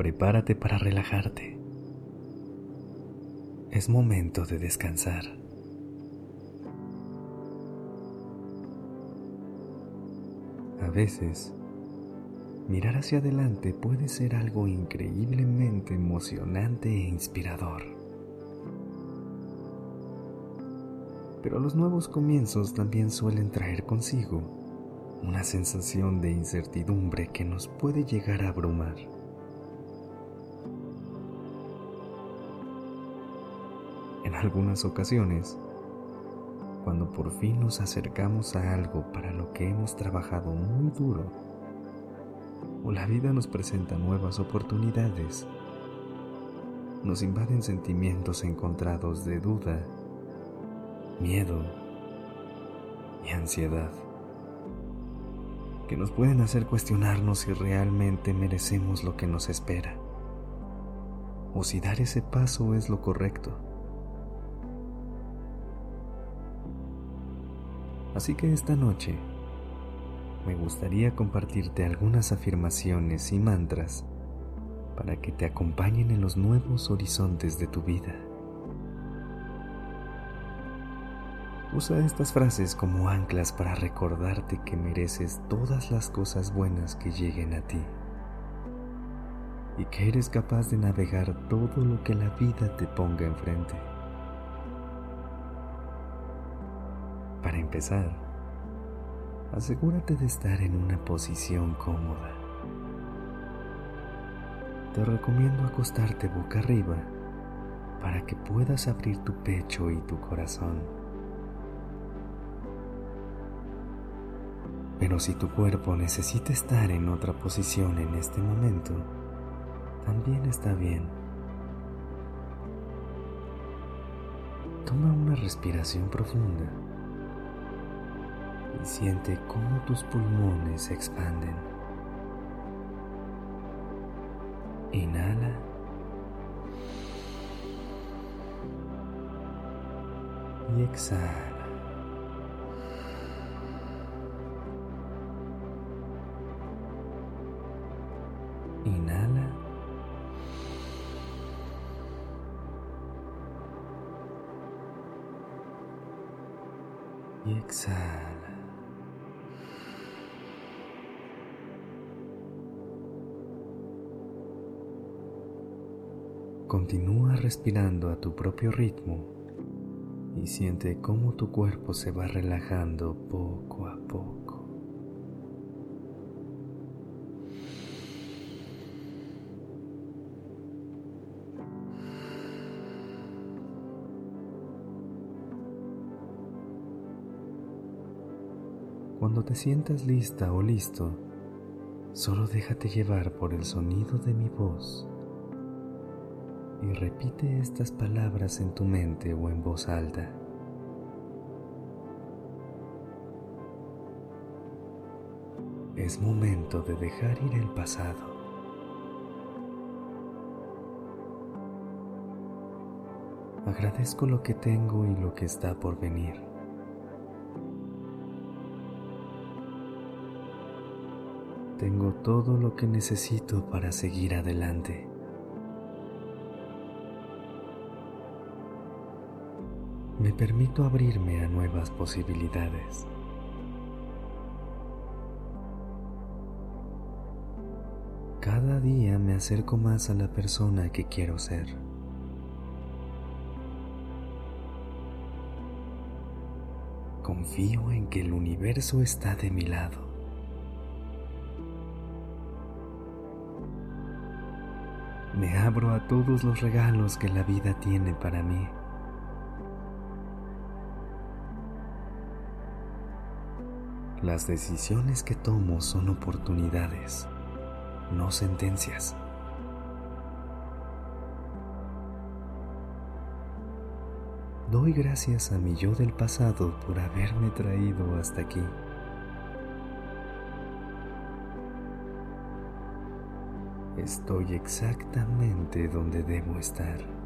Prepárate para relajarte. Es momento de descansar. A veces, mirar hacia adelante puede ser algo increíblemente emocionante e inspirador. Pero los nuevos comienzos también suelen traer consigo una sensación de incertidumbre que nos puede llegar a abrumar. En algunas ocasiones, cuando por fin nos acercamos a algo para lo que hemos trabajado muy duro, o la vida nos presenta nuevas oportunidades, nos invaden sentimientos encontrados de duda, miedo y ansiedad que nos pueden hacer cuestionarnos si realmente merecemos lo que nos espera o si dar ese paso es lo correcto. Así que esta noche me gustaría compartirte algunas afirmaciones y mantras para que te acompañen en los nuevos horizontes de tu vida. Usa estas frases como anclas para recordarte que mereces todas las cosas buenas que lleguen a ti y que eres capaz de navegar todo lo que la vida te ponga enfrente. Para empezar, asegúrate de estar en una posición cómoda. Te recomiendo acostarte boca arriba para que puedas abrir tu pecho y tu corazón. Pero si tu cuerpo necesita estar en otra posición en este momento, también está bien. Toma una respiración profunda y siente cómo tus pulmones se expanden. Inhala. Y exhala. Inhala. Y exhala. Continúa respirando a tu propio ritmo y siente cómo tu cuerpo se va relajando poco a poco. Cuando te sientas lista o listo, solo déjate llevar por el sonido de mi voz y repite estas palabras en tu mente o en voz alta. Es momento de dejar ir el pasado. Agradezco lo que tengo y lo que está por venir. Tengo todo lo que necesito para seguir adelante. Me permito abrirme a nuevas posibilidades. Cada día me acerco más a la persona que quiero ser. Confío en que el universo está de mi lado. me abro a todos los regalos que la vida tiene para mí. Las decisiones que tomo son oportunidades, no sentencias. Doy gracias a mi yo del pasado por haberme traído hasta aquí. Estoy exactamente donde debo estar.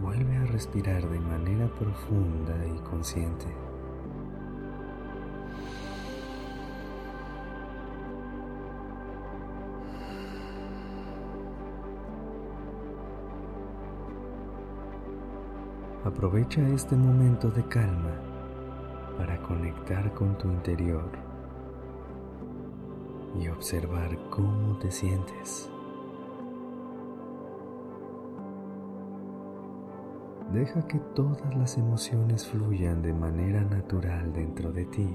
Vuelve a respirar de manera profunda y consciente. Aprovecha este momento de calma para conectar con tu interior y observar cómo te sientes. Deja que todas las emociones fluyan de manera natural dentro de ti.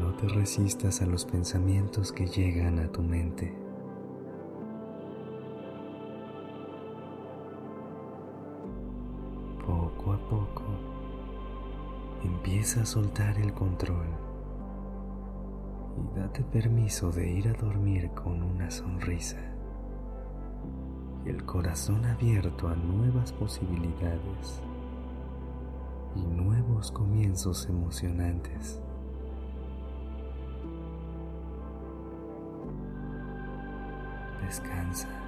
No te resistas a los pensamientos que llegan a tu mente. Poco a poco empieza a soltar el control y date permiso de ir a dormir con una sonrisa el corazón abierto a nuevas posibilidades y nuevos comienzos emocionantes. Descansa.